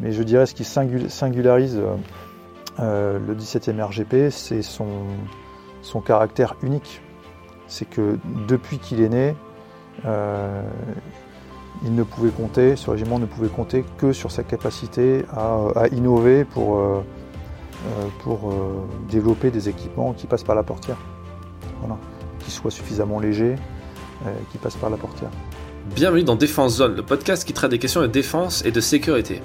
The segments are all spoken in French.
Mais je dirais ce qui singularise le 17e RGP, c'est son, caractère unique. C'est que depuis qu'il est né, il ne pouvait compter, ce régiment ne pouvait compter que sur sa capacité à, innover pour, euh, euh, pour euh, développer des équipements qui passent par la portière. Voilà. Qui soient suffisamment légers, qui passent par la portière. Bienvenue dans Défense Zone, le podcast qui traite des questions de défense et de sécurité.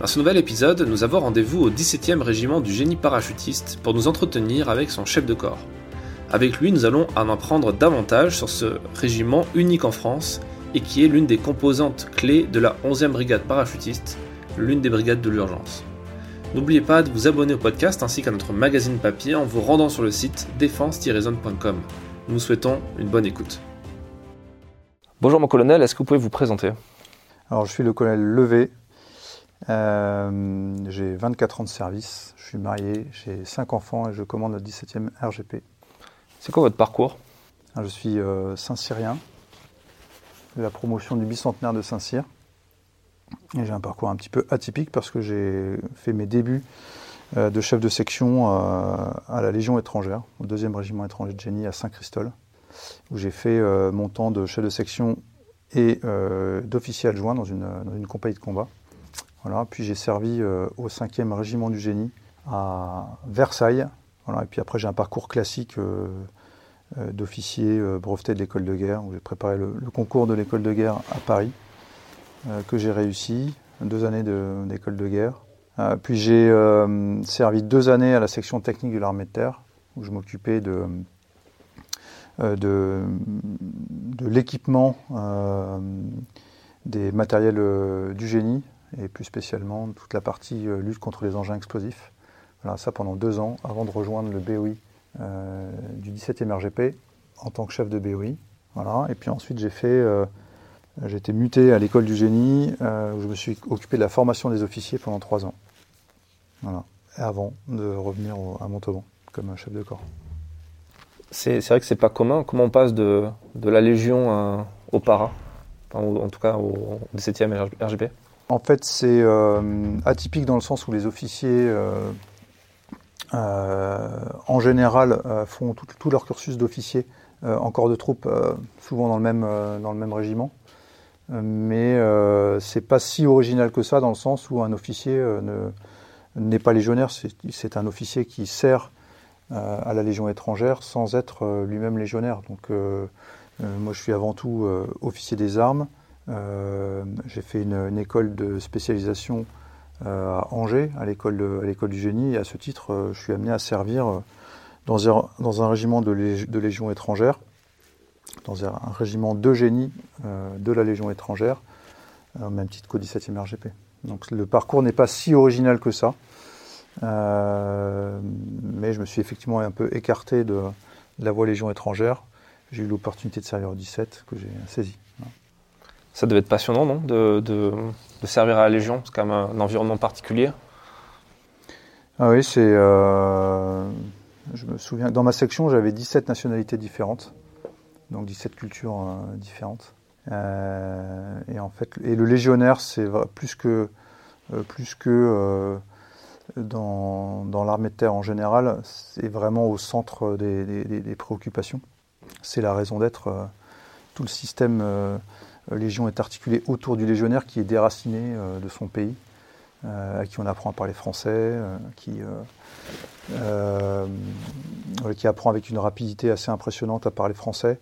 Dans ce nouvel épisode, nous avons rendez-vous au 17e régiment du génie parachutiste pour nous entretenir avec son chef de corps. Avec lui, nous allons en apprendre davantage sur ce régiment unique en France et qui est l'une des composantes clés de la 11e brigade parachutiste, l'une des brigades de l'urgence. N'oubliez pas de vous abonner au podcast ainsi qu'à notre magazine papier en vous rendant sur le site défense-zone.com. Nous vous souhaitons une bonne écoute. Bonjour mon colonel, est-ce que vous pouvez vous présenter? Alors je suis le colonel Levé, euh, j'ai 24 ans de service, je suis marié, j'ai 5 enfants et je commande le 17e RGP. C'est quoi votre parcours? Je suis euh, Saint-Cyrien, la promotion du bicentenaire de Saint-Cyr. Et j'ai un parcours un petit peu atypique parce que j'ai fait mes débuts euh, de chef de section à la Légion étrangère, au deuxième régiment étranger de génie à Saint-Christol, où j'ai fait mon temps de chef de section et d'officier adjoint dans une, dans une, compagnie de combat. Puis j'ai servi au 5e régiment du génie à Versailles. Et puis après j'ai un parcours classique euh, d'officier euh, breveté de l'école de guerre, où j'ai préparé le, concours de l'école de guerre à Paris, euh, que j'ai réussi, deux années d'école de, guerre. puis j'ai servi deux années à la section technique de l'armée de terre, où je m'occupais de, l'équipement des matériels du génie, et plus spécialement toute la partie lutte contre les engins explosifs. Voilà, ça pendant deux ans, avant de rejoindre le BOI euh, du 17e RGP en tant que chef de BOI. Voilà. Et puis ensuite, j'ai fait, euh, j'ai été muté à l'école du génie, euh, où je me suis occupé de la formation des officiers pendant trois ans. Voilà. avant de revenir à Montauban comme chef de corps. C'est vrai que c'est pas commun. Comment on passe de, de la Légion au para, en tout cas au 17e RGP En fait, c'est atypique dans le sens où les officiers euh, en général, euh, font tout, leur cursus d'officier euh, en corps de troupe, souvent dans le même, dans le même régiment. mais c'est pas si original que ça dans le sens où un officier n'est pas légionnaire, c'est un officier qui sert à la Légion étrangère sans être lui-même légionnaire. Donc moi je suis avant tout officier des armes. J'ai fait une, école de spécialisation euh, à Angers, à l'école du génie. Et à ce titre, euh, je suis amené à servir euh, dans un, dans un régiment de, de, Légion étrangère, dans un, régiment de génie de la Légion étrangère, au même titre qu'au 17e RGP. Donc le parcours n'est pas si original que ça. mais je me suis effectivement un peu écarté de, la voie Légion étrangère. J'ai eu l'opportunité de servir au 17 que j'ai saisi. Ça devait être passionnant, non de, de, servir à la Légion C'est quand même un, environnement particulier. Ah oui, c'est. Euh, je me souviens, dans ma section, j'avais 17 nationalités différentes, donc 17 cultures euh, différentes. Euh, et en fait, et le légionnaire, c'est plus que, plus que dans, dans l'armée de terre en général, c'est vraiment au centre des, des préoccupations. C'est la raison d'être. tout le système Légion est articulée autour du légionnaire qui est déraciné euh, de son pays, euh, à qui on apprend à parler français, qui, apprend avec une rapidité assez impressionnante à parler français.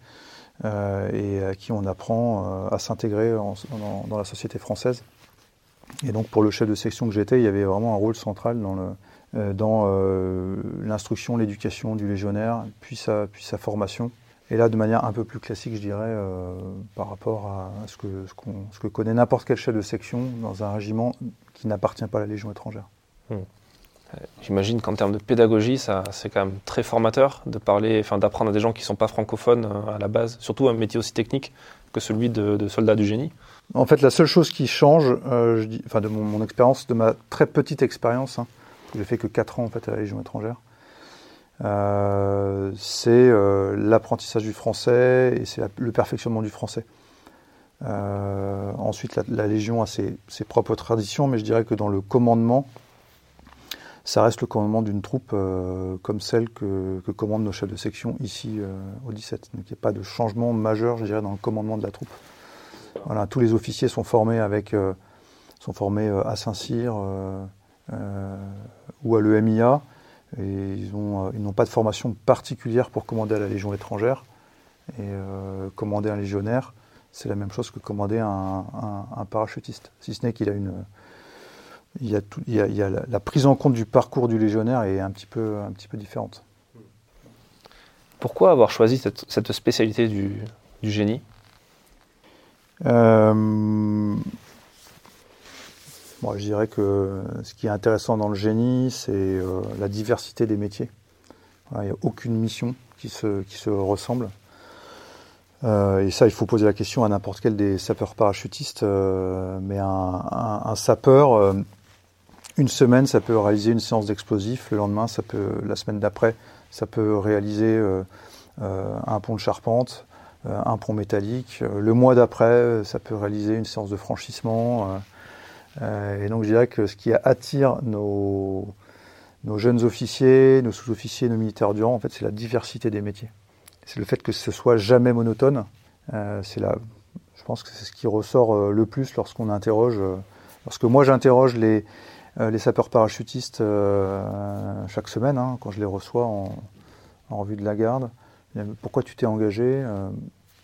et à qui on apprend à s'intégrer dans, la société française. Et donc pour le chef de section que j'étais, il y avait vraiment un rôle central dans l'instruction, l'éducation du légionnaire, puis sa formation. Et là, de manière un peu plus classique, je dirais, euh, par rapport à ce que, ce, que connaît n'importe quel chef de section dans un régiment qui n'appartient pas à la Légion étrangère. Hmm. Euh, j'imagine qu'en termes de pédagogie, c'est quand même très formateur de parler, enfin, d'apprendre à des gens qui ne sont pas francophones euh, à la base, surtout un métier aussi technique que celui de, soldat du génie. En fait, la seule chose qui change, je dis, de mon, expérience, de ma très petite expérience, hein, j'ai fait que 4 ans en fait à la Légion étrangère, euh, c'est euh, l'apprentissage du français et c'est le perfectionnement du français. ensuite, la, Légion a ses, propres traditions, mais je dirais que dans le commandement, ça reste le commandement d'une troupe comme celle que, commandent nos chefs de section ici au 17. Donc il n'y a pas de changement majeur, je dirais, dans le commandement de la troupe. Voilà, tous les officiers sont formés avec, sont formés à Saint-Cyr ou à l'EMIA. Et ils n'ont pas de formation particulière pour commander à la Légion étrangère. Et euh, commander un légionnaire, c'est la même chose que commander un, parachutiste. Si ce n'est qu'il a une. Il y a, il y a, la, prise en compte du parcours du légionnaire est un petit peu, un petit peu différente. Pourquoi avoir choisi cette, spécialité du, génie? Euh, moi, je dirais que ce qui est intéressant dans le génie, c'est euh, la diversité des métiers. Il n'y a aucune mission qui se, qui se ressemble. Euh, et ça, il faut poser la question à n'importe quel des sapeurs parachutistes. Euh, mais un, sapeur, une semaine, ça peut réaliser une séance d'explosifs. Le lendemain, ça peut, la semaine d'après, ça peut réaliser un pont de charpente, un pont métallique. Le mois d'après, ça peut réaliser une séance de franchissement. Euh, et donc je dirais que ce qui attire nos, jeunes officiers, nos sous-officiers, nos militaires durant, en fait, c'est la diversité des métiers. C'est le fait que ce soit jamais monotone. Euh, je pense que c'est ce qui ressort euh, le plus lorsqu'on interroge. lorsque moi j'interroge les, sapeurs parachutistes chaque semaine, hein, quand je les reçois en, revue de la garde. Pourquoi tu t'es engagé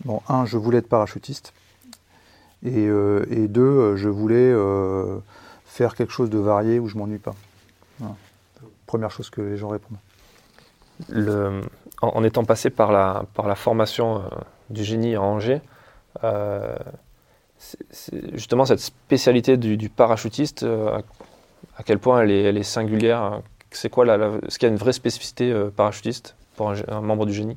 Bon, un, je voulais être parachutiste. Euh, et, deux, euh, je voulais euh, faire quelque chose de varié où je m'ennuie pas. Première chose que les gens répondent. en, étant passé par la, par la formation du génie à Angers, justement cette spécialité du, parachutiste, à, quel point elle est, singulière C'est quoi la, ce qu'il y a une vraie spécificité parachutiste pour un, membre du génie,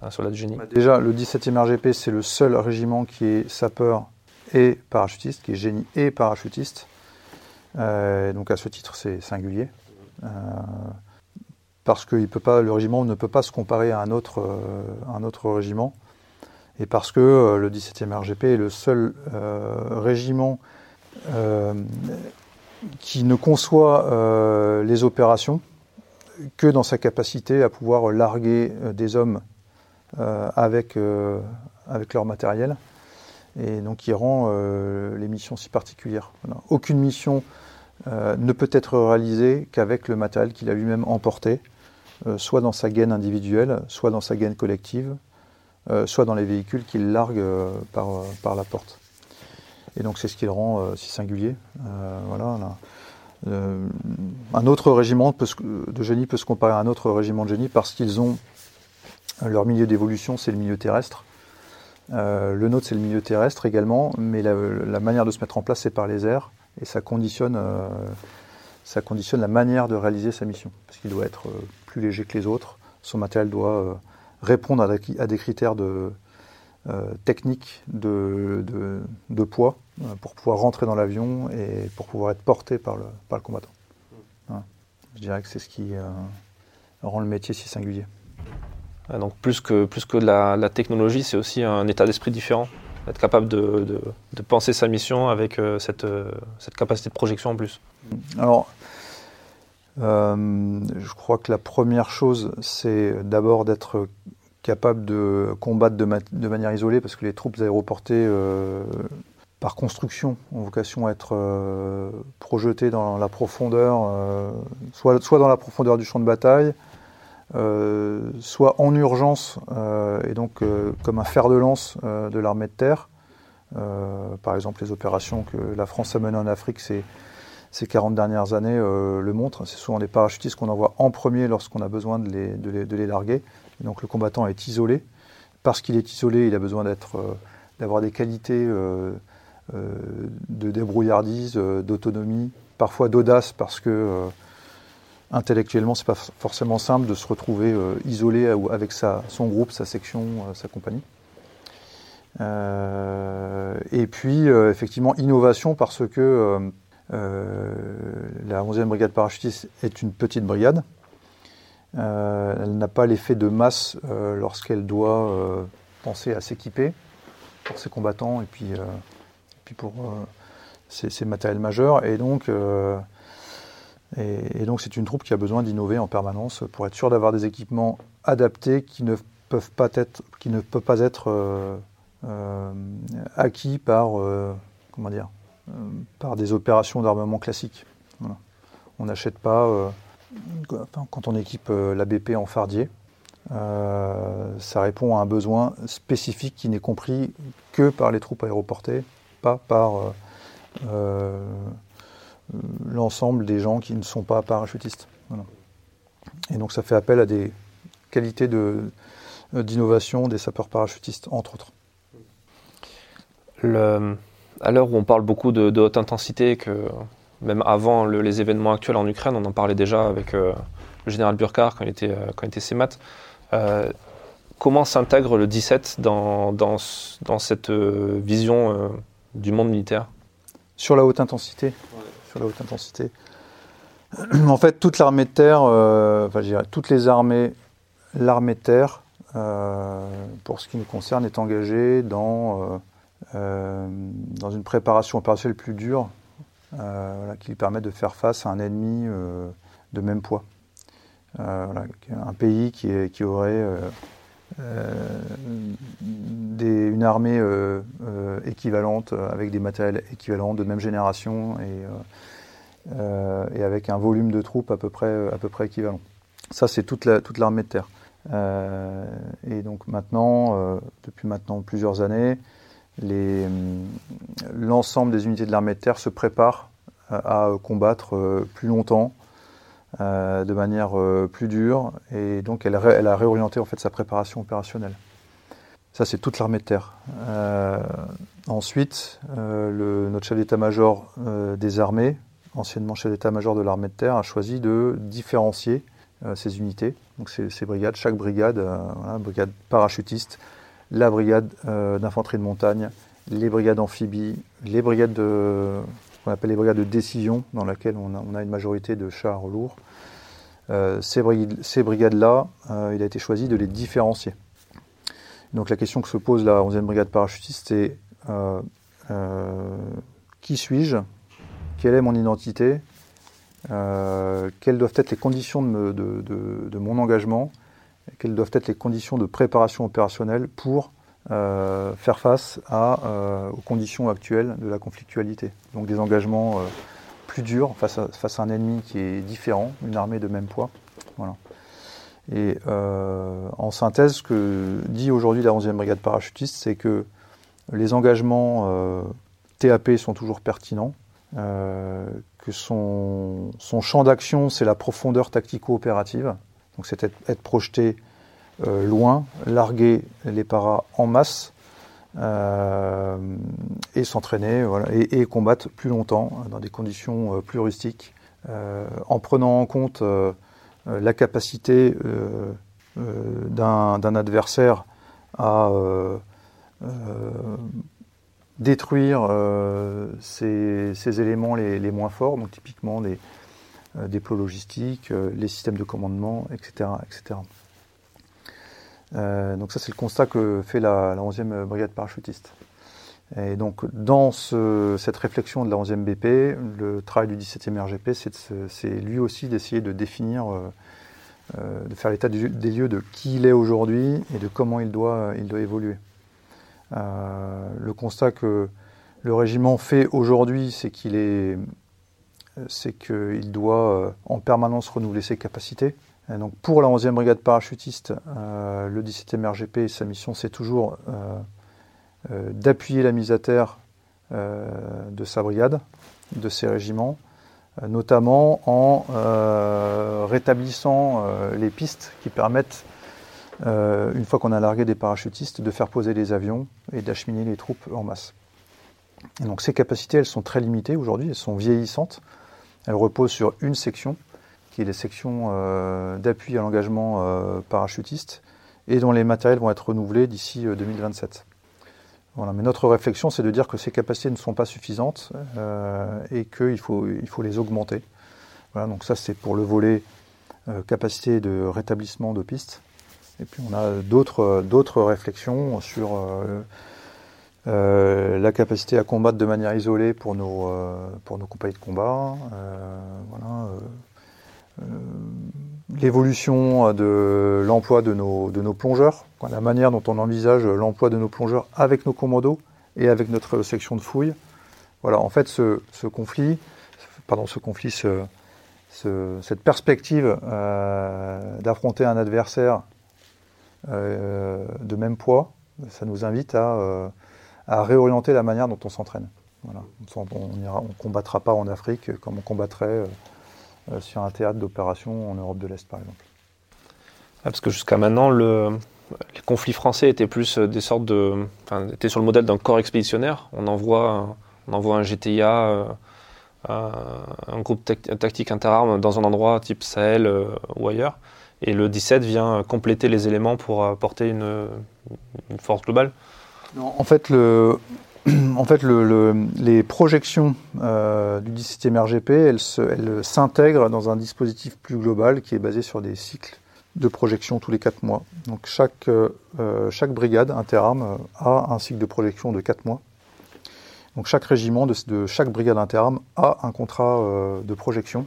un soldat du génie? Bah, Déjà, le 17e RGP, c'est le seul régiment qui est sapeur et parachutiste, qui est génie et parachutiste. Euh, donc à ce titre, c'est singulier. Euh, parce que le régiment ne peut pas se comparer à un autre, euh, régiment. Et parce que le 17e RGP est le seul régiment qui ne conçoit les opérations que dans sa capacité à pouvoir larguer des hommes avec leur matériel et donc qui rend euh, les missions si particulières. Aucune mission euh, ne peut être réalisée qu'avec le matériel qu'il a lui-même emporté, euh, soit dans sa gaine individuelle, soit dans sa gaine collective, soit dans les véhicules qu'il largue par, la porte. Et donc c'est ce qui le rend si singulier. voilà, un autre régiment de génie peut se comparer à un autre régiment de génie parce qu'ils ont leur milieu d'évolution, c'est le milieu terrestre. Euh, le nôtre, c'est le milieu terrestre également, mais la, manière de se mettre en place, c'est par les airs, et ça conditionne, euh, ça conditionne la manière de réaliser sa mission, parce qu'il doit être euh, plus léger que les autres, son matériel doit répondre à, des critères de, techniques de, poids pour pouvoir rentrer dans l'avion et pour pouvoir être porté par le, par le combattant. Je dirais que c'est ce qui rend le métier si singulier. Euh, donc plus que, plus que la, technologie, c'est aussi un état d'esprit différent. Être capable de, de, penser sa mission avec euh, cette, euh, cette, capacité de projection en plus. Alors, je crois que la première chose, c'est d'abord d'être capable de combattre de, de, manière isolée, parce que les troupes aéroportées, par construction, ont vocation à être projetées dans la profondeur, soit, soit dans la profondeur du champ de bataille, euh, soit en urgence euh, et donc euh, comme un fer de lance de l'armée de terre. par exemple, les opérations que la France a menées en Afrique ces, ces 40 dernières années le montrent. C'est souvent des parachutistes qu'on envoie en premier lorsqu'on a besoin de les, de les, larguer. donc le combattant est isolé. Parce qu'il est isolé, il a besoin d'avoir des qualités de débrouillardise, d'autonomie, parfois d'audace parce que intellectuellement, c'est pas forcément simple de se retrouver euh, isolé avec sa, son groupe, sa section, euh, sa compagnie. Euh, et puis, effectivement, innovation parce que la 11e brigade parachutiste est une petite brigade. elle n'a pas l'effet de masse lorsqu'elle doit penser à s'équiper. pour ses combattants et puis, puis pour ses, matériels majeurs. Et donc, et, donc c'est une troupe qui a besoin d'innover en permanence pour être sûr d'avoir des équipements adaptés qui ne peuvent pas être, qui ne pas être acquis par, comment dire, par des opérations d'armement classiques. On n'achète pas quand on équipe euh, la BP en fardier, euh, ça répond à un besoin spécifique qui n'est compris que par les troupes aéroportées, pas par euh, l'ensemble des gens qui ne sont pas parachutistes. Et donc ça fait appel à des qualités d'innovation des sapeurs parachutistes, entre autres. à l'heure où on parle beaucoup de, de haute intensité, que même avant les événements actuels en Ukraine, on en parlait déjà avec euh, le général Burkhardt quand il était, euh, quand il était CEMAT. Euh, comment s'intègre le 17 dans, dans, dans cette vision du monde militaire? Sur la haute intensité? Sur la haute intensité. En fait, toute l'armée de terre, enfin, je dirais, toutes les armées, l'armée de terre, pour ce qui nous concerne, est engagée dans, dans une préparation opérationnelle plus dure euh, qui lui permet de faire face à un ennemi euh, de même poids. Euh, un pays qui aurait une armée équivalente, avec des matériels équivalents de même génération et, avec un volume de troupes à peu près, à peu près équivalent. Ça, c'est toute l'armée de terre. et donc maintenant, depuis maintenant plusieurs années, l'ensemble des unités de l'armée de terre se préparent à, combattre euh, plus longtemps, euh, de manière euh, plus dure, et donc elle, a réorienté en fait sa préparation opérationnelle. Ça, c'est toute l'armée de terre. ensuite, le, notre chef d'état-major des armées, anciennement chef d'état-major de l'armée de terre, a choisi de différencier ces unités, donc ces, brigades, chaque brigade, brigade parachutiste, la brigade euh, d'infanterie de montagne, les brigades amphibies, les brigades de, qu'on appelle les brigades de décision, dans lesquelles on a, une majorité de chars lourds. Euh, ces, brigades-là, euh, il a été choisi de les différencier. Donc la question que se pose la 11e brigade parachutiste, c'est qui suis-je? Quelle est mon identité? Quelles doivent être les conditions de mon engagement? Quelles doivent être les conditions de préparation opérationnelle pour euh, faire face euh, aux conditions actuelles de la conflictualité. Donc des engagements euh, plus durs face à, face à, un ennemi qui est différent, une armée de même poids. Voilà. Et en synthèse, ce que dit aujourd'hui la 11e brigade parachutiste, c'est que les engagements TAP sont toujours pertinents, que son, son champ d'action, c'est la profondeur tactico-opérative, donc c'est être, projeté euh, loin, larguer les paras en masse euh, et s'entraîner et, combattre plus longtemps dans des conditions euh, plus rustiques, en prenant en compte la capacité d'un adversaire à détruire ces, éléments les, moins forts, donc typiquement des, euh, des plots logistiques, les systèmes de commandement, etc. etc. Euh, donc ça c'est le constat que fait la, 11e brigade parachutiste. Et donc dans cette réflexion de la 11e BP, le travail du 17e RGP, c'est lui aussi d'essayer de définir, de faire l'état des lieux de qui il est aujourd'hui et de comment il doit, il doit évoluer. le constat que le régiment fait aujourd'hui, c'est qu'il est c'est qu'il doit euh, en permanence renouveler ses capacités. Donc pour la 11e brigade parachutiste, euh, le 17e RGP, sa mission, c'est toujours euh, d'appuyer la mise à terre de sa brigade, de ses régiments, notamment en rétablissant les pistes qui permettent, une fois qu'on a largué des parachutistes, de faire poser les avions et d'acheminer les troupes en masse. Donc ces capacités, elles sont très limitées aujourd'hui, elles sont vieillissantes. Elle repose sur une section, qui est les sections euh, d'appui à l'engagement euh, parachutiste, et dont les matériels vont être renouvelés d'ici 2027. Euh, voilà. Mais notre réflexion, c'est de dire que ces capacités ne sont pas suffisantes et qu'il faut, il faut les augmenter. Voilà, donc ça, c'est pour le volet capacité de rétablissement de pistes. Et puis on a d'autres, d'autres réflexions sur la capacité à combattre de manière isolée pour nos, pour nos compagnies de combat. voilà, l'évolution de l'emploi de nos, de nos plongeurs, la manière dont on envisage l'emploi de nos plongeurs avec nos commandos et avec notre section de fouille. Voilà, en fait, ce, conflit, pardon, ce conflit, ce, cette perspective euh, d'affronter un adversaire euh, de même poids, ça nous invite à, euh, à réorienter la manière dont on s'entraîne. Voilà. On ne combattra pas en Afrique comme on combattrait sur un théâtre d'opération en Europe de l'Est, par exemple. parce que jusqu'à maintenant, le, les conflits français étaient plus des sortes de, enfin, étaient sur le modèle d'un corps expéditionnaire. On envoie, on envoie un GTIA un groupe tactique interarmes dans un endroit type Sahel euh, ou ailleurs. Et le 17 vient compléter les éléments pour apporter une, force globale. en fait, le, en fait le, les projections euh, du 17e RGP, elles s'intègrent dans un dispositif plus global qui est basé sur des cycles de projection tous les 4 mois. Donc chaque, euh, brigade interarmes a un cycle de projection de 4 mois donc chaque régiment de, chaque brigade interarmes a un contrat euh, de projection.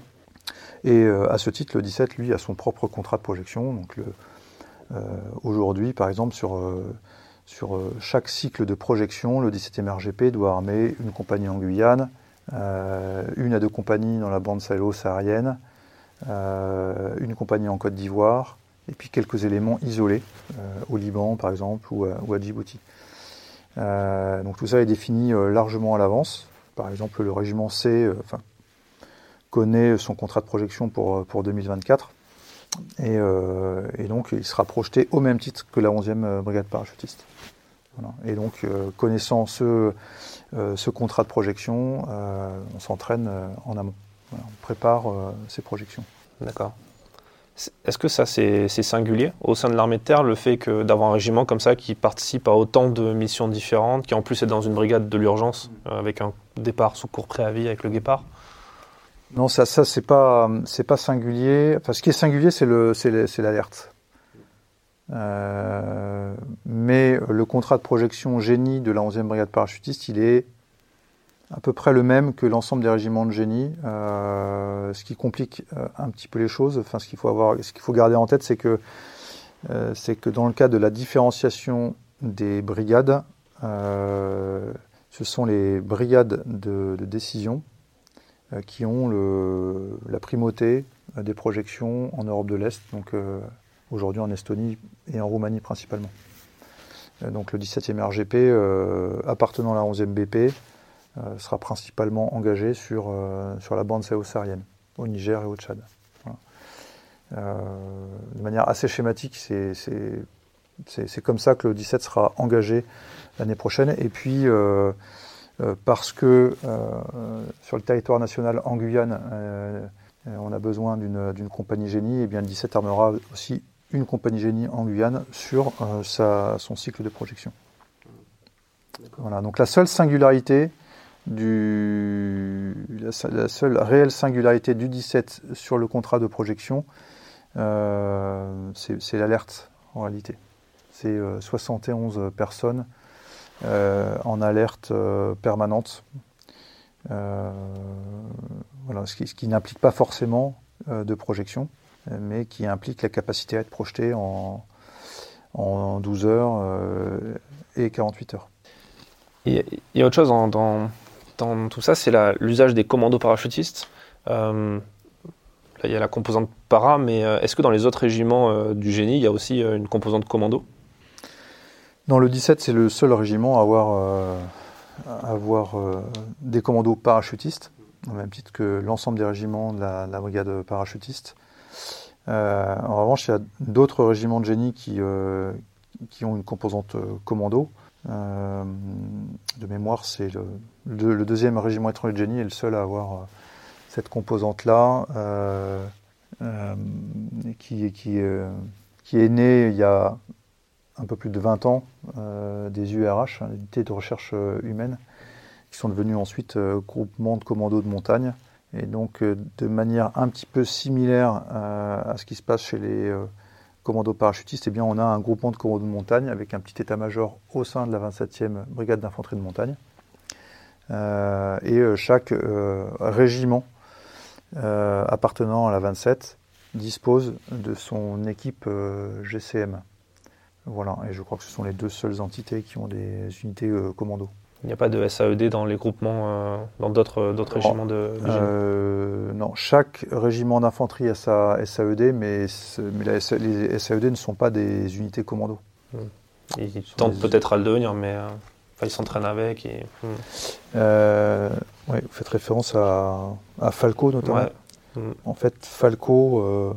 Et euh, à ce titre, le 17, lui, a son propre contrat de projection. Donc euh, aujourd'hui, par exemple, sur, sur chaque cycle de projection, le 17e RGP doit armer une compagnie en Guyane, une à deux compagnies dans la bande sahélo-saharienne, une compagnie en Côte d'Ivoire, et puis quelques éléments isolés, au Liban par exemple, ou à Djibouti. Euh, donc tout ça est défini euh, largement à l'avance. Par exemple, le régiment C euh, connaît son contrat de projection pour, pour 2024. Et, donc, il sera projeté au même titre que la 11e brigade parachutiste. Et donc, connaissant ce, ce, contrat de projection, on s'entraîne en amont. on prépare ces projections. D'accord. Est-ce que ça c'est singulier au sein de l'armée de terre, le fait d'avoir un régiment comme ça qui participe à autant de missions différentes, qui en plus est dans une brigade de l'urgence euh, avec un départ sous court préavis avec le Guépard? Non, ça, ça c'est pas pas singulier. Enfin, ce qui est singulier, c'est le c'est l'alerte. Euh, mais le contrat de projection génie de la 11e brigade parachutiste, il est à peu près le même que l'ensemble des régiments de génie, euh, ce qui complique euh, un petit peu les choses. Enfin, ce qu'il faut avoir, ce qu'il faut garder en tête, c'est que c'est que dans le cas de la différenciation des brigades, ce sont les brigades de, décision qui ont la primauté des projections en Europe de l'Est, donc aujourd'hui en Estonie et en Roumanie principalement. donc le 17e RGP appartenant à la 11e BP euh, sera principalement engagé sur, euh, sur la bande sahélo-saharienne, au Niger et au Tchad. Euh, de manière assez schématique, c'est comme ça que le 17 sera engagé l'année prochaine. Et puis, parce que sur le territoire national en Guyane, on a besoin d'une compagnie génie, et bien le 17 armera aussi une compagnie génie en Guyane sur sa, son cycle de projection. Voilà, donc la seule singularité du, la, seule réelle singularité du 17 sur le contrat de projection, euh, c'est l'alerte en réalité. C'est 71 euh, personnes euh, en alerte permanente. voilà, ce qui, n'implique pas forcément de projection, mais qui implique la capacité à être projeté en, en 12 heures et 48 heures. Il y a autre chose dans, dans tout ça, c'est l'usage des commandos parachutistes. Euh, là, il y a la composante para, mais euh, est-ce que dans les autres régiments euh, du génie, il y a aussi une composante commando? Dans le 17, c'est le seul régiment à avoir, avoir des commandos parachutistes, au même titre que l'ensemble des régiments de la, brigade parachutiste. En revanche, il y a d'autres régiments de génie qui, qui ont une composante commando. Euh, de mémoire, c'est le, deuxième régiment étranger de génie est le seul à avoir euh, cette composante-là, euh, qui, qui, qui, est née il y a un peu plus de 20 ans des URH, hein, unités de recherche humaine, qui sont devenus ensuite groupements de commandos de montagne. Et donc, de manière un petit peu similaire à ce qui se passe chez les commando parachutiste, eh bien, on a un groupement de commandos de montagne avec un petit état-major au sein de la 27e brigade d'infanterie de montagne. et chaque régiment appartenant à la 27 dispose de son équipe GCM. Voilà, et je crois que ce sont les deux seules entités qui ont des unités commando. Il n'y a pas de SAED dans les groupements, euh, dans d'autres régiments de euh, Non, chaque régiment d'infanterie a sa SAED, mais, mais les SAED ne sont pas des unités commando. Hmm. Ils tentent peut-être à le devenir, mais euh, ils s'entraînent avec. Et... Hmm. vous faites référence à, Falco notamment. Hmm. En fait, Falco,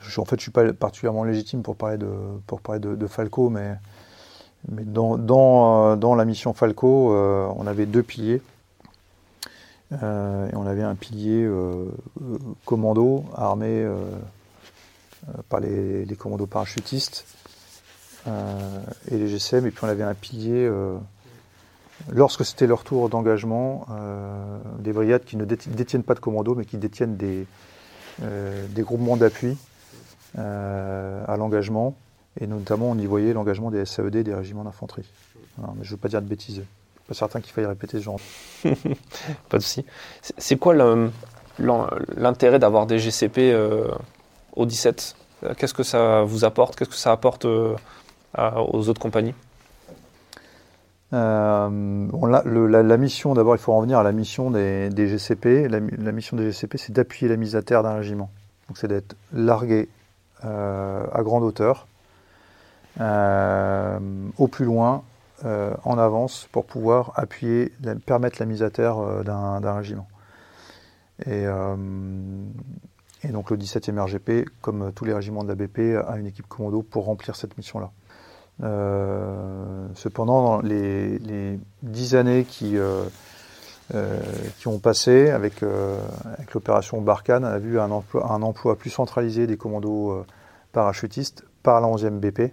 je, en fait, je suis pas particulièrement légitime pour parler de, pour parler de Falco, mais mais dans, dans, euh, la mission Falco, euh, on avait deux piliers. Euh, et on avait un pilier commando armé par les, commandos parachutistes et les GCM. Et puis on avait un pilier, lorsque c'était leur tour d'engagement, des brigades qui ne détiennent pas de commando mais qui détiennent des, des groupements d'appui à l'engagement et notamment, on y voyait l'engagement des SAED des régiments d'infanterie. mais je ne veux pas dire de bêtises. Je ne suis pas certain qu'il faille répéter ce genre. pas de souci. C'est quoi l'intérêt d'avoir des GCP euh, au 17 Qu'est-ce que ça vous apporte? Qu'est-ce que ça apporte euh, aux autres compagnies? Euh, la, mission, d'abord, il faut revenir à la mission des, GCP. La, mission des GCP, c'est d'appuyer la mise à terre d'un régiment. Donc, c'est d'être largué à grande hauteur, au plus loin, euh, en avance, pour pouvoir appuyer, permettre la mise à terre euh, d'un régiment. Et, donc le 17e RGP, comme tous les régiments de la BP, a une équipe commando pour remplir cette mission-là. cependant, dans les, dix années qui, qui ont passé avec, avec l'opération Barkhane, on a vu un emploi, un emploi plus centralisé des commandos parachutistes par la 11e BP, euh,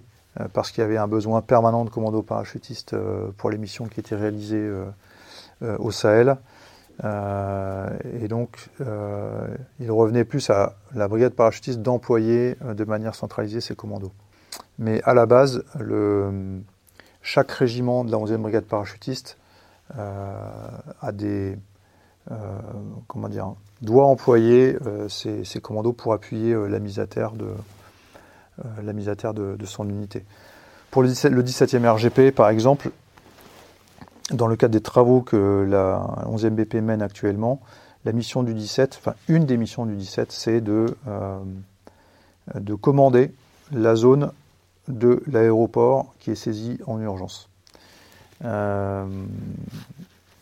parce qu'il y avait un besoin permanent de commandos parachutistes euh, pour les missions qui étaient réalisées euh, au Sahel. et donc, il revenait plus à la brigade parachutiste d'employer de manière centralisée ces commandos. Mais à la base, chaque régiment de la 11e brigade parachutiste doit employer ces, commandos pour appuyer la mise à terre de, euh, la mise à terre de, son unité. Pour le, 17, e RGP, par exemple, dans le cadre des travaux que la 11e BP mène actuellement, la mission du 17, enfin une des missions du 17, c'est de, euh, de commander la zone de l'aéroport qui est saisie en urgence. Euh,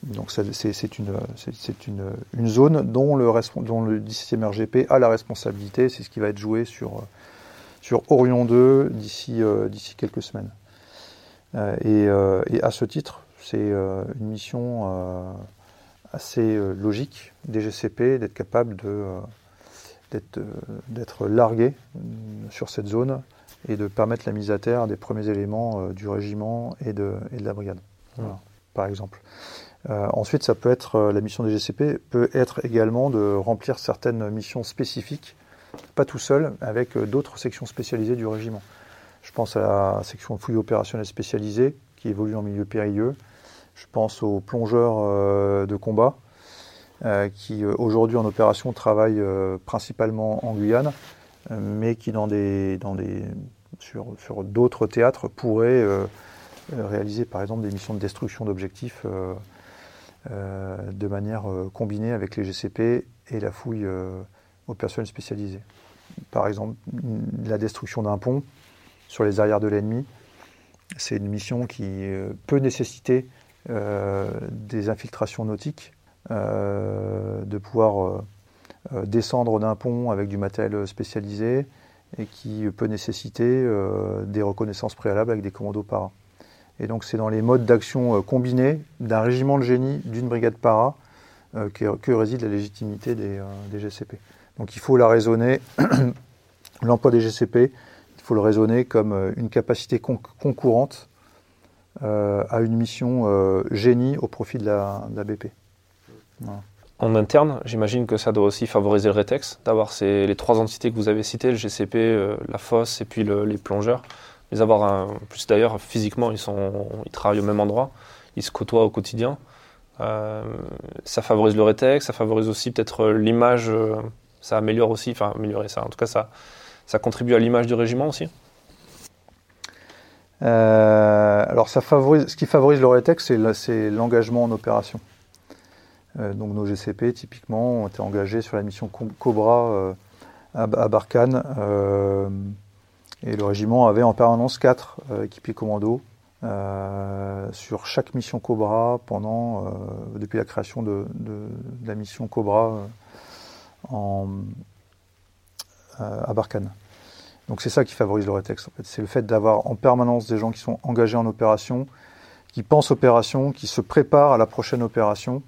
donc c'est une, zone dont le, dont le 17e RGP a la responsabilité, c'est ce qui va être joué sur sur Orion 2 d'ici euh, d'ici quelques semaines. Euh, euh, et, à ce titre, c'est une mission assez logique des GCP d'être capable de d'être largué sur cette zone et de permettre la mise à terre des premiers éléments du régiment et de, et de la brigade, par exemple. ensuite, ça peut être la mission des GCP peut être également de remplir certaines missions spécifiques pas tout seul, avec euh, d'autres sections spécialisées du régiment. Je pense à la section fouille opérationnelle spécialisée, qui évolue en milieu périlleux. Je pense aux plongeurs euh, de combat, euh, qui aujourd'hui en opération travaillent principalement en Guyane, mais qui dans des, dans des, sur, sur d'autres théâtres pourraient réaliser par exemple des missions de destruction d'objectifs de manière combinée avec les GCP et la fouille aux personnes spécialisées. Par exemple, la destruction d'un pont sur les arrières de l'ennemi, c'est une mission qui euh, peut nécessiter euh, des infiltrations nautiques, euh, de pouvoir descendre d'un pont avec du matériel spécialisé et qui peut nécessiter des reconnaissances préalables avec des commandos para. Et donc c'est dans les modes d'action combinés d'un régiment de génie, d'une brigade para, que, réside la légitimité des GCP. Donc il faut la raisonner, l'emploi des GCP, il faut le raisonner comme euh, une capacité concurrente euh, à une mission euh, génie au profit de la, BP. en interne, j'imagine que ça doit aussi favoriser le rétex, d'avoir les trois entités que vous avez citées, le GCP, la fosse et puis les plongeurs. Les avoir, plus d'ailleurs, physiquement, ils, sont, travaillent au même endroit, ils se côtoient au quotidien. Ça favorise le rétex, ça favorise aussi peut-être l'image, ça améliore aussi, enfin améliorer ça, en tout cas ça, ça contribue à l'image du régiment aussi alors ça favorise, ce qui favorise le rétex, c'est l'engagement en opération. Euh, donc nos GCP, typiquement, ont été engagés sur la mission Cobra euh, à, Barkhane. Euh, et le régiment avait en permanence quatre équipiers commandos sur chaque mission Cobra pendant, depuis la création de, la mission Cobra à Barkhane. Donc c'est ça qui favorise le rétex. En fait. C'est le fait d'avoir en permanence des gens qui sont engagés en opération, qui pensent opération, qui se préparent à la prochaine opération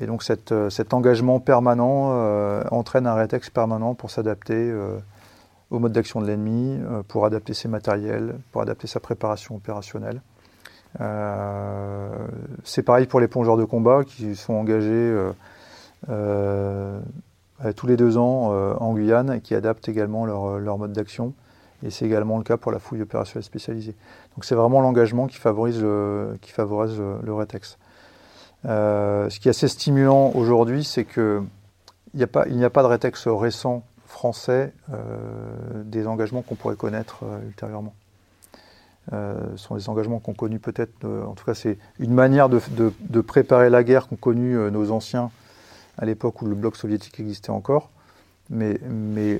et donc euh, cet engagement permanent euh, entraîne un rétex permanent pour s'adapter euh, au mode d'action de l'ennemi, pour adapter ses matériels, pour adapter sa préparation opérationnelle. c'est pareil pour les plongeurs de combat qui sont engagés tous les deux ans en Guyane et qui adaptent également leur, mode d'action. Et c'est également le cas pour la fouille opérationnelle spécialisée. Donc c'est vraiment l'engagement qui favorise le, qui favorise le. Euh, ce qui est assez stimulant aujourd'hui, c'est qu'il n'y a, a pas de rétexte récent français euh, des engagements qu'on pourrait connaître euh, ultérieurement. ce sont des engagements qu'on connu peut-être, en tout cas c'est une manière de, préparer la guerre qu'ont connu nos anciens à l'époque où le bloc soviétique existait encore. Mais, mais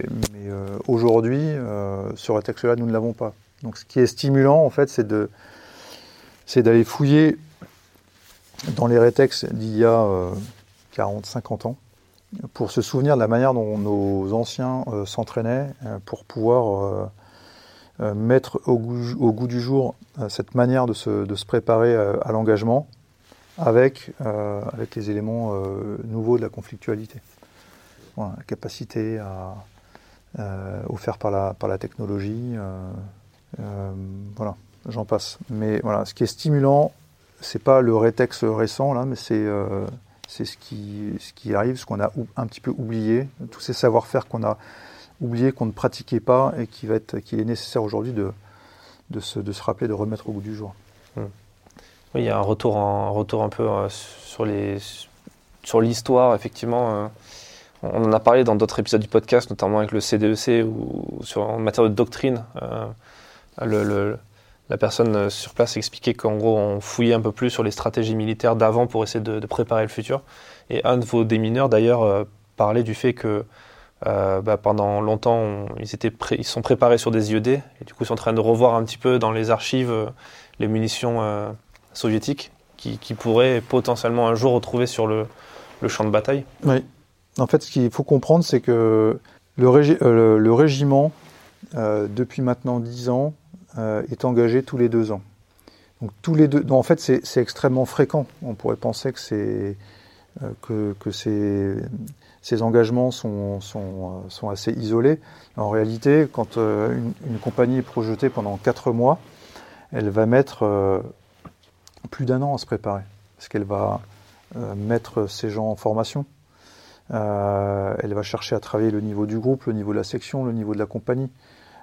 aujourd'hui, ce rétexte-là, nous ne l'avons pas. Donc ce qui est stimulant, en fait, c'est d'aller fouiller dans les rétex d'il y a 40-50 euh, ans pour se souvenir de la manière dont nos anciens euh, s'entraînaient euh, pour pouvoir mettre au goût, du jour cette manière de se, préparer à, l'engagement avec, avec les éléments nouveaux de la conflictualité. la capacité offerte par la, par la technologie, voilà, j'en passe. Mais voilà, ce qui est stimulant, c'est pas le rétex récent là, mais c'est euh, ce qui, arrive, ce qu'on a un petit peu oublié, tous ces savoir-faire qu'on a oublié, qu'on ne pratiquait pas et qui, va être, qui est nécessaire aujourd'hui de, se, rappeler, de remettre au goût du jour. Hmm. Il y a un retour, un peu euh, sur l'histoire, effectivement. Euh, on en a parlé dans d'autres épisodes du podcast, notamment avec le CDEC e ou en matière de doctrine. le la personne euh, sur place expliquait qu'en gros, on fouillait un peu plus sur les stratégies militaires d'avant pour essayer de, préparer le futur. Et un de vos démineurs, d'ailleurs, euh, parlait du fait que euh, bah, pendant longtemps, ils sont préparés sur des IED, et du coup, ils sont en train de revoir un petit peu dans les archives les munitions soviétiques qui, pourraient potentiellement un jour retrouver sur le, champ de bataille. Oui. En fait, ce qu'il faut comprendre, c'est que le, le régiment, depuis maintenant 10 ans, euh, est engagé tous les deux ans. Donc tous les deux, en fait c'est extrêmement fréquent. On pourrait penser que, euh, ces, engagements sont, euh, assez isolés. En réalité, quand une, une, compagnie est projetée pendant quatre mois, elle va mettre plus d'un an à se préparer, parce qu'elle va mettre ces gens en formation. elle va chercher à travailler le niveau du groupe, le niveau de la section, le niveau de la compagnie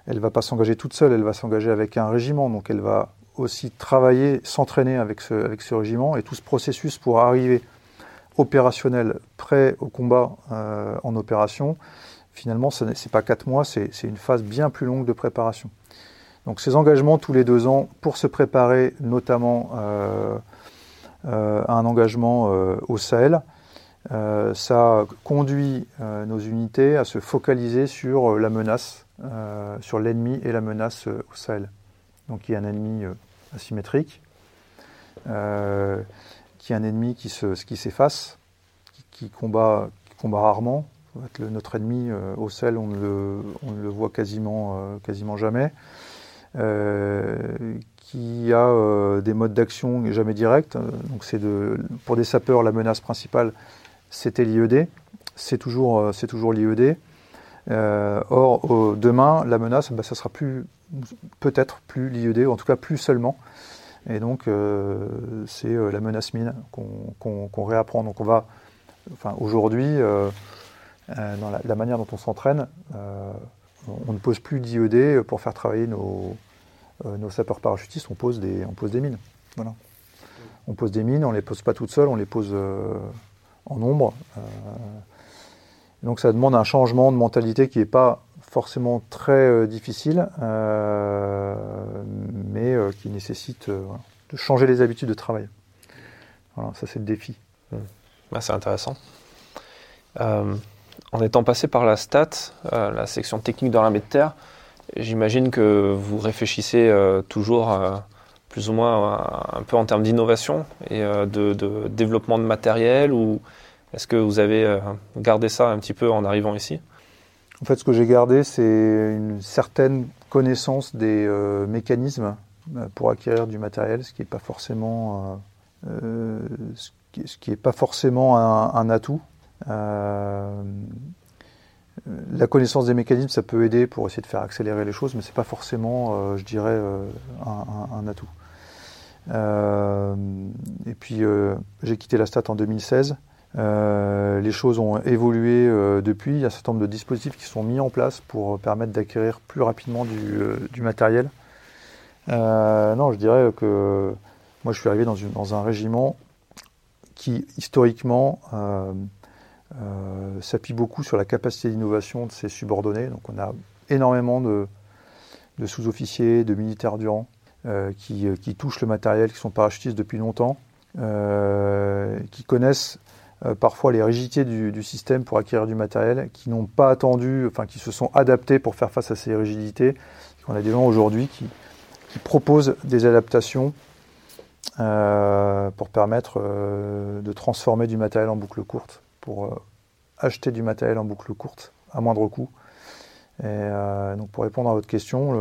elle ne va pas s'engager toute seule, elle va s'engager avec un régiment. Donc elle va aussi travailler, s'entraîner avec ce, avec ce régiment. Et tout ce processus pour arriver opérationnel, prêt au combat euh, en opération, finalement, ce n'est pas quatre mois, c'est une phase bien plus longue de préparation. Donc ces engagements tous les deux ans pour se préparer notamment euh, euh, à un engagement au Sahel, ça conduit nos unités à se focaliser sur la menace euh, sur l'ennemi et la menace euh, au Sahel. Donc il y a un ennemi euh, asymétrique, qui est un ennemi qui s'efface, qui, qui, combat, qui combat rarement. notre ennemi au Sahel, on ne le, on le voit quasiment, quasiment jamais. Qui a des modes d'action jamais directs. Donc c'est de, pour des sapeurs, la menace principale, c'était l'IED. C'est toujours, c'est toujours l'IED. Euh, or, demain, la menace, bah, ça sera plus, peut-être plus l'IED, ou en tout cas plus seulement. Et donc, euh, c'est euh, la menace mine qu'on réapprend. Donc, on va enfin, aujourd'hui, dans la, manière dont on s'entraîne, on ne pose plus d'IED pour faire travailler nos, nos sapeurs parachutistes, on pose des, mines. On pose des mines, on ne les pose pas toutes seules, on les pose en nombre. donc ça demande un changement de mentalité qui n'est pas forcément très euh, difficile, euh, mais euh, qui nécessite de changer les habitudes de travail. Voilà, ça c'est le défi. Mmh. c'est intéressant. En étant passé par la STAT, la section technique de l'armée de terre, j'imagine que vous réfléchissez toujours plus ou moins un peu en termes d'innovation et de, développement de matériel ou est-ce que vous avez gardé ça un petit peu en arrivant ici? En fait, ce que j'ai gardé, c'est une certaine connaissance des euh, mécanismes euh, pour acquérir du matériel, ce qui n'est pas forcément, euh, ce qui, est pas forcément un, atout. La connaissance des mécanismes, ça peut aider pour essayer de faire accélérer les choses, mais c'est pas forcément, je dirais, un, un, atout. et puis, j'ai quitté la Stat en 2016. Euh, les choses ont évolué euh, depuis. Il y a un certain nombre de dispositifs qui sont mis en place pour permettre d'acquérir plus rapidement du, euh, matériel. non, je dirais que moi je suis arrivé dans, un régiment qui historiquement s'appuie beaucoup sur la capacité d'innovation de ses subordonnés. Donc on a énormément de, sous-officiers, de militaires du rang qui, qui, touchent le matériel, qui sont parachutistes depuis longtemps, qui connaissent euh, parfois les rigidités du, système pour acquérir du matériel, qui n'ont pas attendu, enfin qui se sont adaptés pour faire face à ces rigidités. On a des gens aujourd'hui qui, proposent des adaptations euh, pour permettre euh, de transformer du matériel en boucle courte, pour acheter du matériel en boucle courte à moindre coût. Et donc pour répondre à votre question,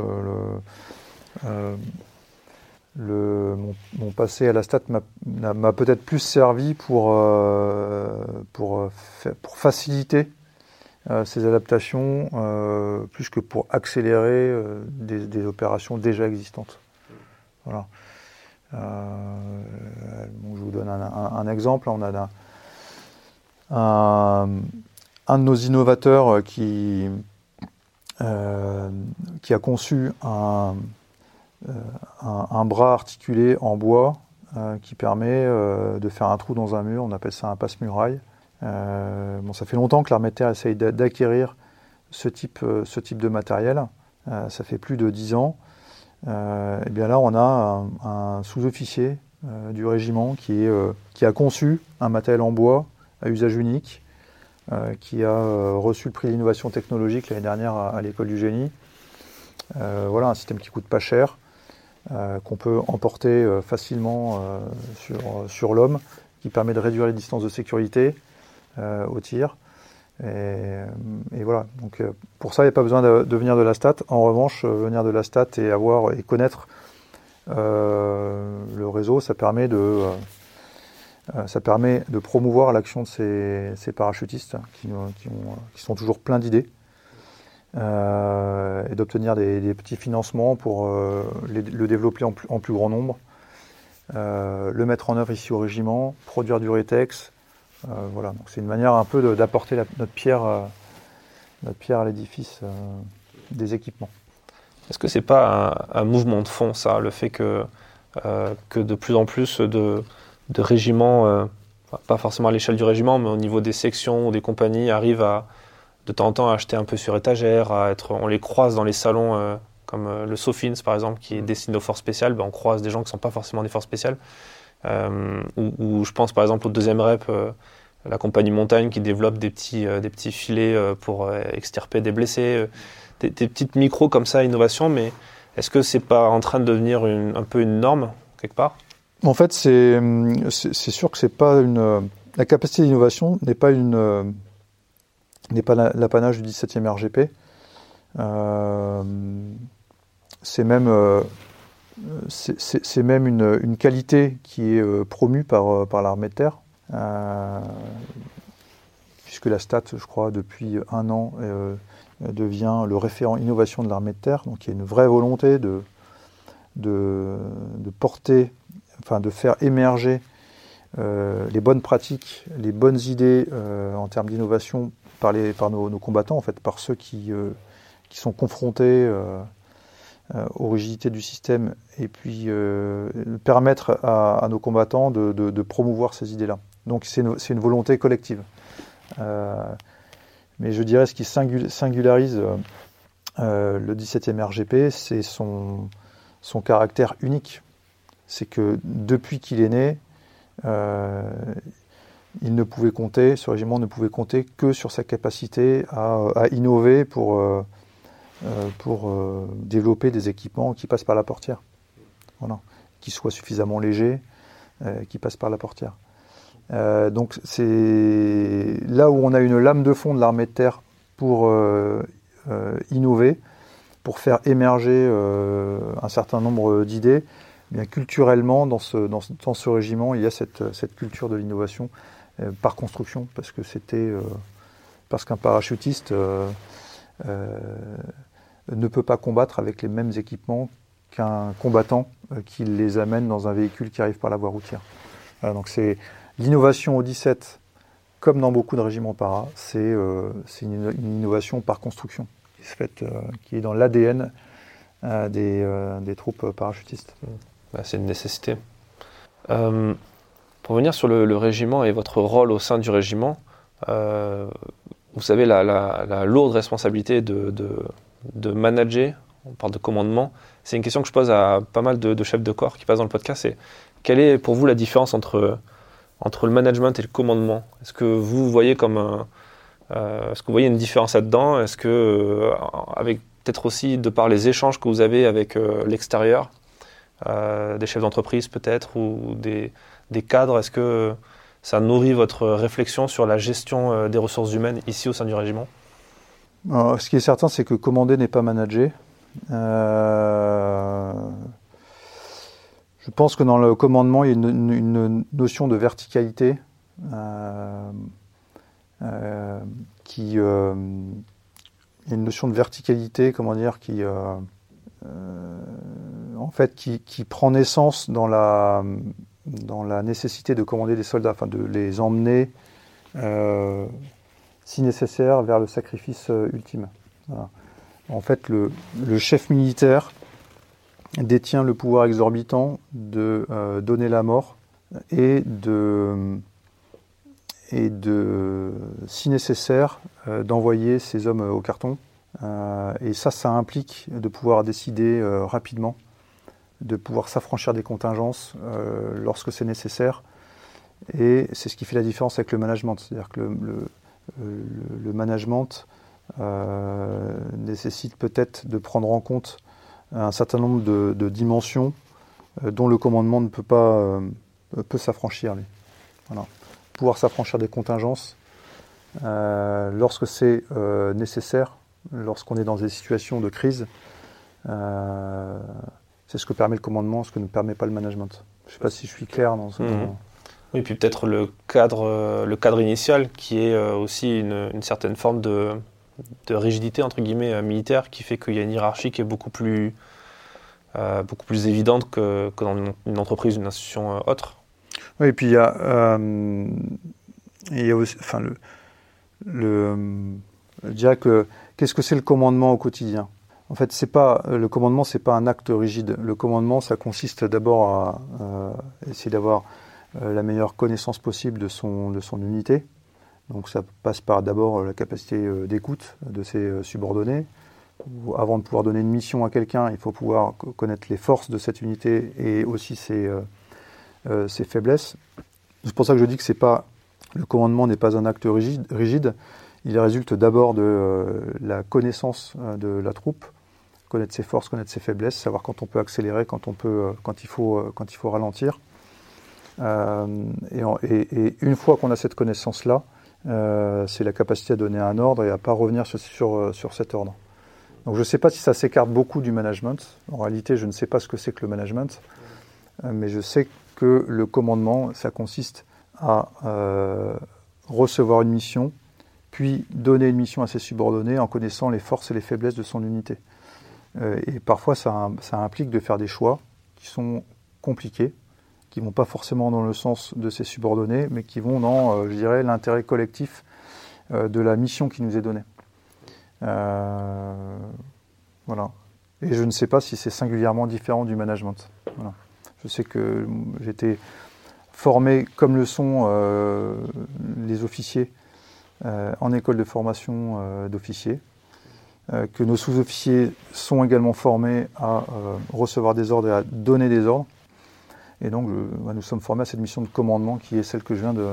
le, mon, passé à la stat m'a peut-être plus servi pour, euh, euh, faciliter euh, ces adaptations plus que pour accélérer des, opérations déjà existantes. Voilà. je vous donne un, exemple. On a un, de nos innovateurs qui, qui a conçu un euh, un, bras articulé en bois euh, qui permet euh, de faire un trou dans un mur. On appelle ça un passe-muraille. bon, ça fait longtemps que l'armée de terre essaye d'acquérir ce type, de matériel. ça fait plus de 10 ans. et bien là, on a un, sous-officier du régiment qui, qui, a conçu un matériel en bois à usage unique, qui a reçu le prix d'innovation technologique l'année dernière à, l'école du génie. voilà, un système qui coûte pas cher, euh, qu'on peut emporter euh, facilement euh, sur, sur l'homme, qui permet de réduire les distances de sécurité au tir. Et, voilà. Donc pour ça, il n'y a pas besoin de, venir de la stat. En revanche, venir de la stat et avoir et connaître le réseau, ça permet de ça permet de promouvoir l'action de ces, parachutistes qui, qui, sont toujours pleins d'idées. Euh, et d'obtenir des, petits financements pour euh, le développer en plus, grand nombre, euh, le mettre en œuvre ici au régiment, produire du rétex. voilà, donc c'est une manière un peu d'apporter notre pierre, notre pierre à l'édifice des équipements. Est-ce que c'est pas un, mouvement de fond, ça, le fait que de plus en plus de, de régiments, pas forcément à l'échelle du régiment, mais au niveau des sections ou des compagnies, arrivent à, de temps en temps à acheter un peu sur étagère, à être, on les croise dans les salons euh, comme euh, le Sofins par exemple qui est destiné aux forces spéciales, ben, on croise des gens qui ne sont pas forcément des forces spéciales. Euh, ou, je pense par exemple au deuxième rep, la compagnie Montagne qui développe des petits, des petits filets pour extirper des blessés, des, petites micros comme ça, innovation, mais est-ce que c'est pas en train de devenir un peu une norme quelque part? En fait, c'est sûr que c'est pas une. La capacité d'innovation n'est pas une n'est pas l'apanage du 17e RGP. Euh, c'est même, euh, même une, qualité qui est euh, promue par, par l'armée de terre, puisque la STAT, je crois, depuis un an, devient le référent innovation de l'armée de terre. Donc il y a une vraie volonté de, de, porter, enfin de faire émerger les bonnes pratiques, les bonnes idées en termes d'innovation par, par nos, combattants, en fait, par ceux qui, qui sont confrontés aux rigidités du système, et puis permettre à, nos combattants de, promouvoir ces idées-là. Donc c'est une, volonté collective. mais je dirais ce qui singularise le 17e RGP, c'est son caractère unique. C'est que depuis qu'il est né, euh, il ne pouvait compter, ce régiment ne pouvait compter que sur sa capacité à, innover pour, euh, euh, développer des équipements qui passent par la portière. Voilà. Qui soient suffisamment légers, qui passent par la portière. donc c'est là où on a une lame de fond de l'armée de terre pour innover, pour faire émerger un certain nombre d'idées. Culturellement, dans ce, dans, dans, ce régiment, il y a cette, cette culture de l'innovation euh, par construction, parce que c'était euh, parce qu'un parachutiste ne peut pas combattre avec les mêmes équipements qu'un combattant qui les amène dans un véhicule qui arrive par la voie routière. donc c'est l'innovation au 17, comme dans beaucoup de régiments para, c'est une, une, innovation par construction qui, euh, qui est dans l'ADN euh, euh, des, troupes parachutistes. Bah, c'est une nécessité. pour venir sur le, régiment et votre rôle au sein du régiment, vous savez la, lourde responsabilité de, de, manager, on parle de commandement. C'est une question que je pose à pas mal de, chefs de corps qui passent dans le podcast. C'est quelle est pour vous la différence entre, entre le management et le commandement? Est-ce que vous voyez comme un, euh, est-ce que vous voyez une différence là-dedans? Est-ce que, euh, avec peut-être aussi de par les échanges que vous avez avec euh, l'extérieur, des chefs d'entreprise peut-être ou des, cadres, est-ce que ça nourrit votre réflexion sur la gestion des ressources humaines ici au sein du régiment? Ce qui est certain, c'est que commander n'est pas manager. je pense que dans le commandement, il y a une, notion de verticalité. Euh, qui euh, une notion de verticalité, comment dire, qui euh, en fait qui, prend naissance dans la nécessité de commander des soldats, enfin de les emmener si nécessaire vers le sacrifice ultime. En fait, le, chef militaire détient le pouvoir exorbitant de donner la mort et de si nécessaire, euh, d'envoyer ces hommes au carton. Euh, et ça, ça implique de pouvoir décider euh, rapidement, de pouvoir s'affranchir des contingences lorsque c'est nécessaire. Et c'est ce qui fait la différence avec le management. C'est-à-dire que le, management nécessite peut-être de prendre en compte un certain nombre de, dimensions dont le commandement ne peut pas peut s'affranchir. Voilà pouvoir s'affranchir des contingences euh, lorsque c'est euh, nécessaire, lorsqu'on est dans des situations de crise. Euh, c'est ce que permet le commandement, ce que ne permet pas le management. Je ne sais pas si je suis clair dans ce. Mmh. Oui, puis peut-être le cadre, le cadre initial qui est aussi une, certaine forme de, de, rigidité entre guillemets militaire qui fait qu'il y a une hiérarchie qui est beaucoup plus, beaucoup plus évidente que, que, dans une entreprise, une institution autre. Oui, et puis il y a, euh, il y a aussi, enfin, le, le, je dirais que qu'est-ce que c'est le commandement au quotidien? En fait, c'est pas le commandement, c'est pas un acte rigide. Le commandement, ça consiste d'abord à essayer d'avoir euh, la meilleure connaissance possible de son, de son unité. Donc ça passe par d'abord la capacité euh, d'écoute de ses subordonnés. Avant de pouvoir donner une mission à quelqu'un, il faut pouvoir connaître les forces de cette unité et aussi ses, euh, ses faiblesses. C'est pour ça que je dis que pas le commandement n'est pas un acte rigide. Il résulte d'abord de euh, la connaissance euh, de la troupe, connaître ses forces, connaître ses faiblesses, savoir quand on peut accélérer, quand on peut, quand il faut, quand il faut ralentir. Et, une fois qu'on a cette connaissance-là, c'est la capacité à donner un ordre et à pas revenir sur, sur, sur cet ordre. Donc je ne sais pas si ça s'écarte beaucoup du management. En réalité, je ne sais pas ce que c'est que le management, mais je sais que le commandement, ça consiste à euh, recevoir une mission, puis donner une mission à ses subordonnés en connaissant les forces et les faiblesses de son unité. Euh, et parfois, ça, implique de faire des choix qui sont compliqués, qui vont pas forcément dans le sens de ses subordonnés, mais qui vont dans, je dirais, l'intérêt collectif de la mission qui nous est donnée. voilà. Et je ne sais pas si c'est singulièrement différent du management. Je sais que j'étais formé comme le sont euh, les officiers euh, en école de formation euh, d'officiers, que nos sous-officiers sont également formés à recevoir des ordres et à donner des ordres. Et donc, bah, nous sommes formés à cette mission de commandement qui est celle que je viens de,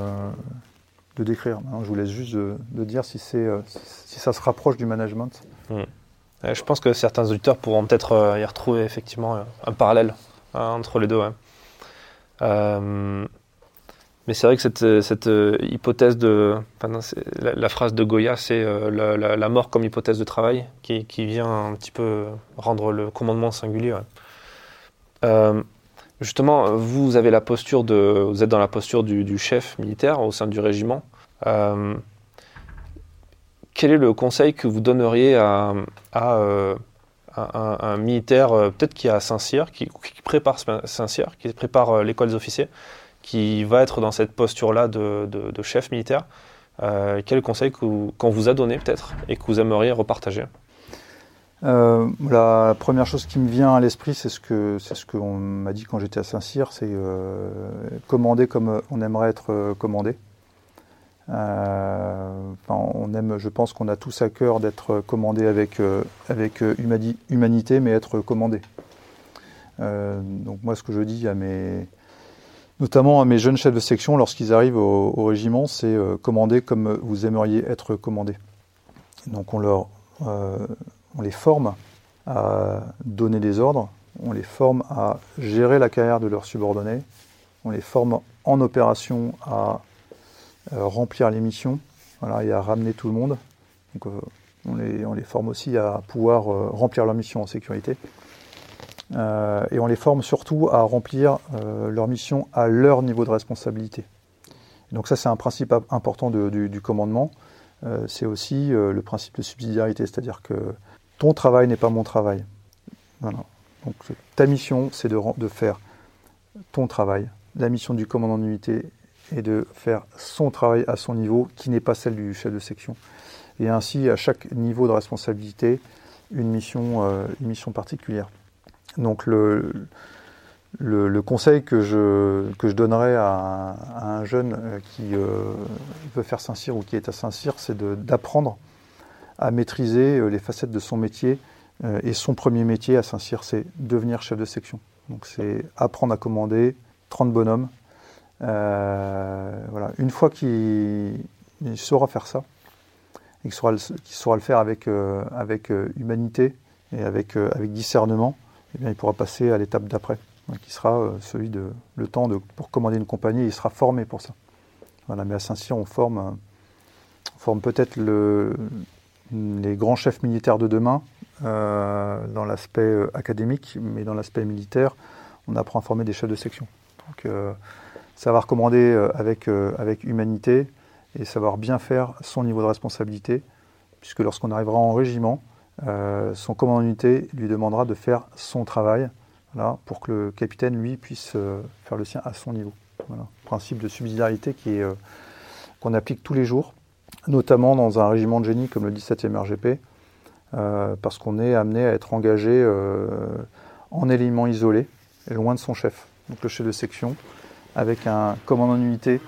décrire. je vous laisse juste de, dire si, si ça se rapproche du management. Hmm. Je pense que certains auditeurs pourront peut-être y retrouver effectivement un parallèle hein, entre les deux. Mais c'est vrai que cette, cette euh, hypothèse de. la, phrase de Goya, c'est euh, la, mort comme hypothèse de travail qui, vient un petit peu rendre le commandement singulier. Euh, justement, vous avez la posture de. Vous êtes dans la posture du, chef militaire au sein du régiment. quel est le conseil que vous donneriez à, à, un, militaire, peut-être qui est à Saint-Cyr, qui, qui, prépare Saint-Cyr, qui prépare l'école des officiers qui va être dans cette posture-là de, chef militaire, euh, quel conseil qu'on vous a donné peut-être et que vous aimeriez repartager euh, la première chose qui me vient à l'esprit, c'est ce que ce qu'on m'a dit quand j'étais à Saint-Cyr, c'est euh, commander comme on aimerait être commandé. on aime, je pense qu'on a tous à cœur d'être commandé avec avec humanité, mais être commandé. donc moi, ce que je dis à mes notamment à mes jeunes chefs de section, lorsqu'ils arrivent au, régiment, c'est euh, commander comme vous aimeriez être commandé. Donc on, leur, euh, on les forme à donner des ordres, on les forme à gérer la carrière de leurs subordonnés, on les forme en opération à euh, remplir les missions voilà, et à ramener tout le monde. Donc, on, les, on, les, forme aussi à pouvoir remplir leur mission en sécurité. Euh, et on les forme surtout à remplir euh, leur mission à leur niveau de responsabilité. donc ça, c'est un principe important du, commandement. Euh, c'est aussi le principe de subsidiarité, c'est-à-dire que ton travail n'est pas mon travail. Donc ta mission, c'est de, faire ton travail. La mission du commandant d'unité est de faire son travail à son niveau, qui n'est pas celle du chef de section. Et ainsi, à chaque niveau de responsabilité, une mission particulière. Donc le, conseil que je, donnerais à, un jeune euh, qui euh, veut faire Saint-Cyr ou qui est à Saint-Cyr, c'est d'apprendre à maîtriser euh, les facettes de son métier. et son premier métier à Saint-Cyr, c'est devenir chef de section. Donc c'est apprendre à commander 30 bonhommes. voilà. Une fois qu'il saura faire ça, et qu'il saura, le faire avec, humanité et avec discernement, eh il pourra passer à l'étape d'après, hein, qui sera euh, celui de le temps de, pour commander une compagnie, il sera formé pour ça. Voilà, mais à Saint-Cyr, on forme, euh, forme peut-être le, les grands chefs militaires de demain euh, dans l'aspect académique, mais dans l'aspect militaire, on apprend à former des chefs de section. Donc, savoir commander avec, avec humanité et savoir bien faire son niveau de responsabilité, puisque lorsqu'on arrivera en régiment, euh, son commandant d'unité lui demandera de faire son travail pour que le capitaine, lui, puisse euh, faire le sien à son niveau. Principe de subsidiarité euh, qu'on applique tous les jours, notamment dans un régiment de génie comme le 17e RGP, parce qu'on est amené à être engagé en élément isolé et loin de son chef. Donc le chef de section, avec un commandant d'unité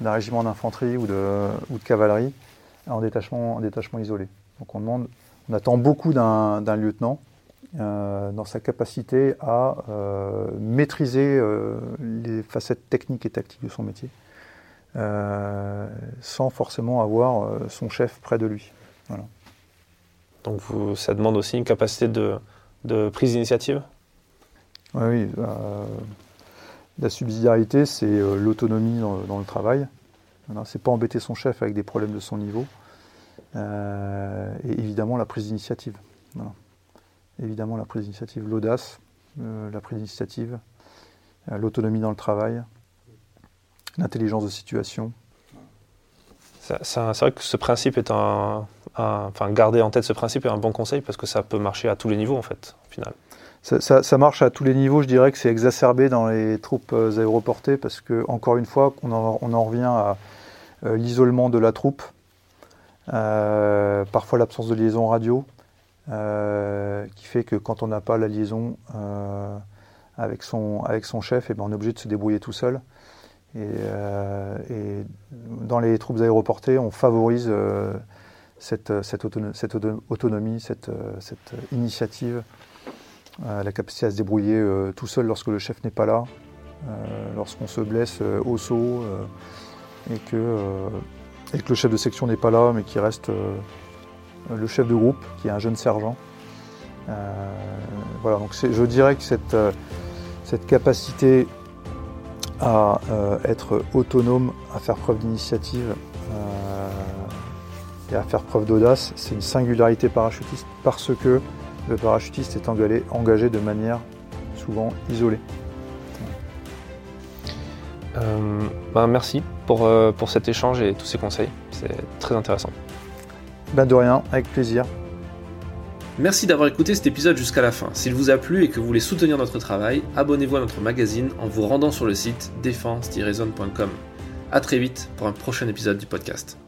d'un régiment d'infanterie ou de, ou de cavalerie en détachement, en détachement isolé. Donc on demande on attend beaucoup d'un lieutenant euh, dans sa capacité à euh, maîtriser euh, les facettes techniques et tactiques de son métier, sans forcément avoir son chef près de lui. Donc ça demande aussi une capacité de, prise d'initiative? Oui, la subsidiarité, c'est l'autonomie dans, le travail. C'est pas embêter son chef avec des problèmes de son niveau. Euh, et évidemment la prise d'initiative. Évidemment la prise d'initiative, l'audace, euh, la prise d'initiative, euh, l'autonomie dans le travail, l'intelligence de situation. C'est vrai que ce principe est un, Enfin, garder en tête ce principe est un bon conseil parce que ça peut marcher à tous les niveaux, en fait, au final. ça, marche à tous les niveaux. Je dirais que c'est exacerbé dans les troupes aéroportées parce que, encore une fois, on en, revient à l'isolement de la troupe, parfois l'absence de liaison radio, qui fait que quand on n'a pas la liaison avec, son, avec son chef, eh ben on est obligé de se débrouiller tout seul. Euh, et, dans les troupes aéroportées, on favorise euh, cette, cette, autonomie, cette, initiative, euh, la capacité à se débrouiller tout seul lorsque le chef n'est pas là, lorsqu'on se blesse au saut et, que, et que le chef de section n'est pas là, mais qui reste le chef de groupe, qui est un jeune sergent. voilà, donc je dirais que cette, cette capacité à euh, être autonome, à faire preuve d'initiative euh, et à faire preuve d'audace, c'est une singularité parachutiste parce que le parachutiste est engagé de manière souvent isolée. Euh, ben merci pour, pour cet échange et tous ces conseils, c'est très intéressant. Ben de rien, avec plaisir. Merci d'avoir écouté cet épisode jusqu'à la fin. S'il vous a plu et que vous voulez soutenir notre travail, abonnez-vous à notre magazine en vous rendant sur le site défense-zone.com. A très vite pour un prochain épisode du podcast.